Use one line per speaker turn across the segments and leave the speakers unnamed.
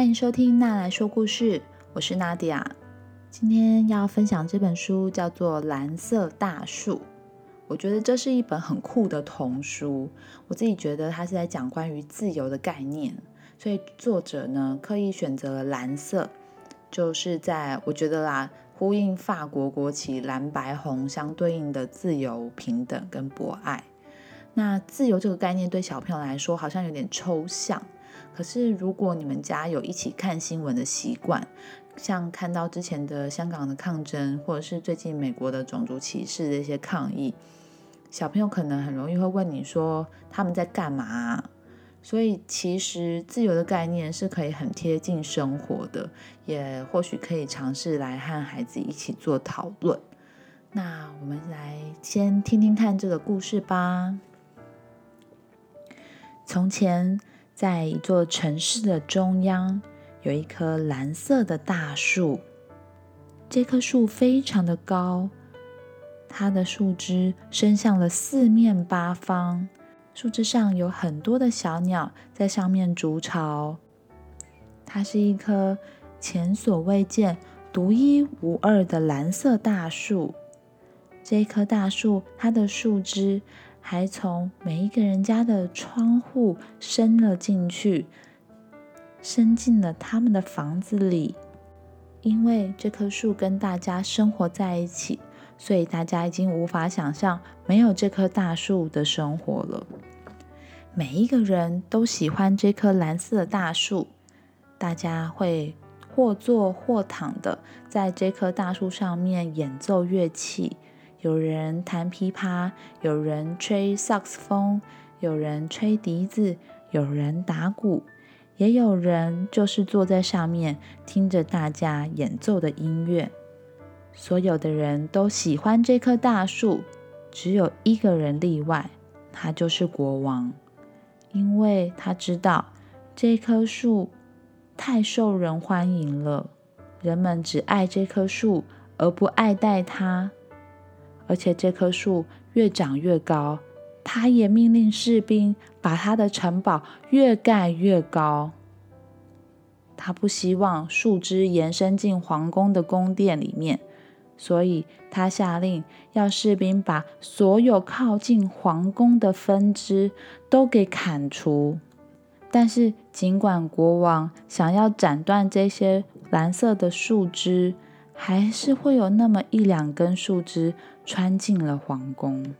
欢迎收听娜来说故事，我是娜迪亚。今天要分享这本书叫做《蓝色大树》，我觉得这是一本很酷的童书。我自己觉得它是在讲关于自由的概念，所以作者呢刻意选择了蓝色，就是在我觉得啦，呼应法国国旗蓝白红相对应的自由、平等跟博爱。那自由这个概念对小朋友来说好像有点抽象。可是，如果你们家有一起看新闻的习惯，像看到之前的香港的抗争，或者是最近美国的种族歧视的一些抗议，小朋友可能很容易会问你说他们在干嘛。所以，其实自由的概念是可以很贴近生活的，也或许可以尝试来和孩子一起做讨论。那我们来先听听看这个故事吧。从前。在一座城市的中央，有一棵蓝色的大树。这棵树非常的高，它的树枝伸向了四面八方，树枝上有很多的小鸟在上面筑巢。它是一棵前所未见、独一无二的蓝色大树。这棵大树，它的树枝。还从每一个人家的窗户伸了进去，伸进了他们的房子里。因为这棵树跟大家生活在一起，所以大家已经无法想象没有这棵大树的生活了。每一个人都喜欢这棵蓝色的大树，大家会或坐或躺的在这棵大树上面演奏乐器。有人弹琵琶，有人吹萨克斯风，有人吹笛子，有人打鼓，也有人就是坐在上面听着大家演奏的音乐。所有的人都喜欢这棵大树，只有一个人例外，他就是国王，因为他知道这棵树太受人欢迎了，人们只爱这棵树，而不爱戴它。而且这棵树越长越高，他也命令士兵把他的城堡越盖越高。他不希望树枝延伸进皇宫的宫殿里面，所以他下令要士兵把所有靠近皇宫的分支都给砍除。但是，尽管国王想要斩断这些蓝色的树枝，还是会有那么一两根树枝穿进了皇宫。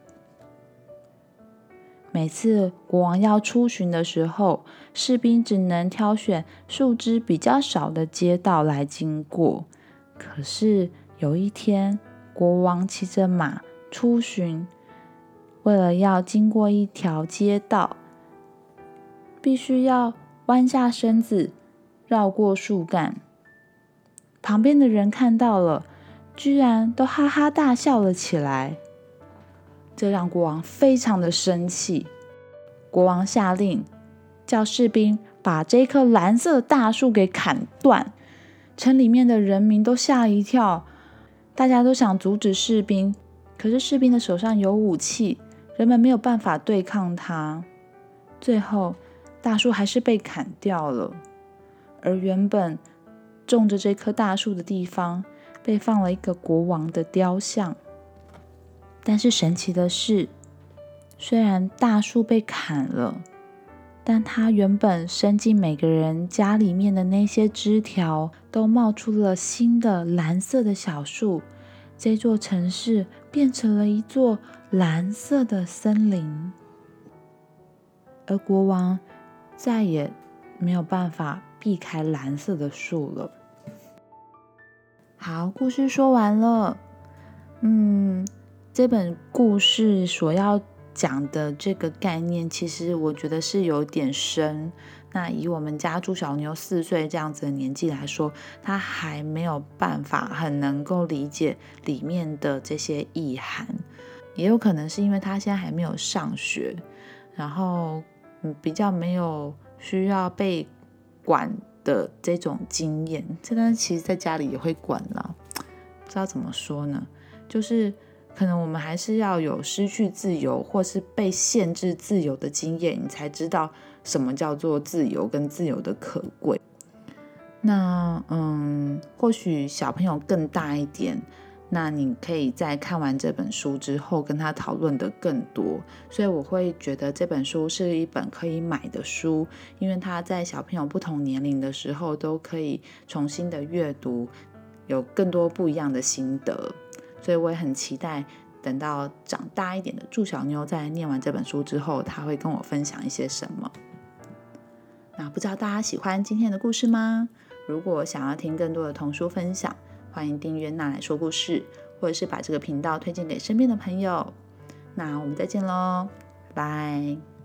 每次国王要出巡的时候，士兵只能挑选树枝比较少的街道来经过。可是有一天，国王骑着马出巡，为了要经过一条街道，必须要弯下身子绕过树干。旁边的人看到了，居然都哈哈大笑了起来。这让国王非常的生气。国王下令，叫士兵把这棵蓝色大树给砍断。城里面的人民都吓一跳，大家都想阻止士兵，可是士兵的手上有武器，人们没有办法对抗他。最后，大树还是被砍掉了，而原本。种着这棵大树的地方，被放了一个国王的雕像。但是神奇的是，虽然大树被砍了，但它原本伸进每个人家里面的那些枝条，都冒出了新的蓝色的小树。这座城市变成了一座蓝色的森林，而国王再也没有办法避开蓝色的树了。好，故事说完了。嗯，这本故事所要讲的这个概念，其实我觉得是有点深。那以我们家猪小妞四岁这样子的年纪来说，她还没有办法很能够理解里面的这些意涵。也有可能是因为她现在还没有上学，然后嗯，比较没有需要被管。的这种经验，这个其实在家里也会管了。不知道怎么说呢？就是可能我们还是要有失去自由或是被限制自由的经验，你才知道什么叫做自由跟自由的可贵。那嗯，或许小朋友更大一点，那你可以在看完这本书之后跟他讨论的更多。所以我会觉得这本书是一本可以买的书，因为他在小朋友不同年龄的时候都可以重新的阅读，有更多不一样的心得。所以我也很期待等到长大一点的祝小妞在念完这本书之后，他会跟我分享一些什么。那不知道大家喜欢今天的故事吗？如果想要听更多的童书分享，欢迎订阅“娜来说故事”，或者是把这个频道推荐给身边的朋友。那我们再见喽，拜拜。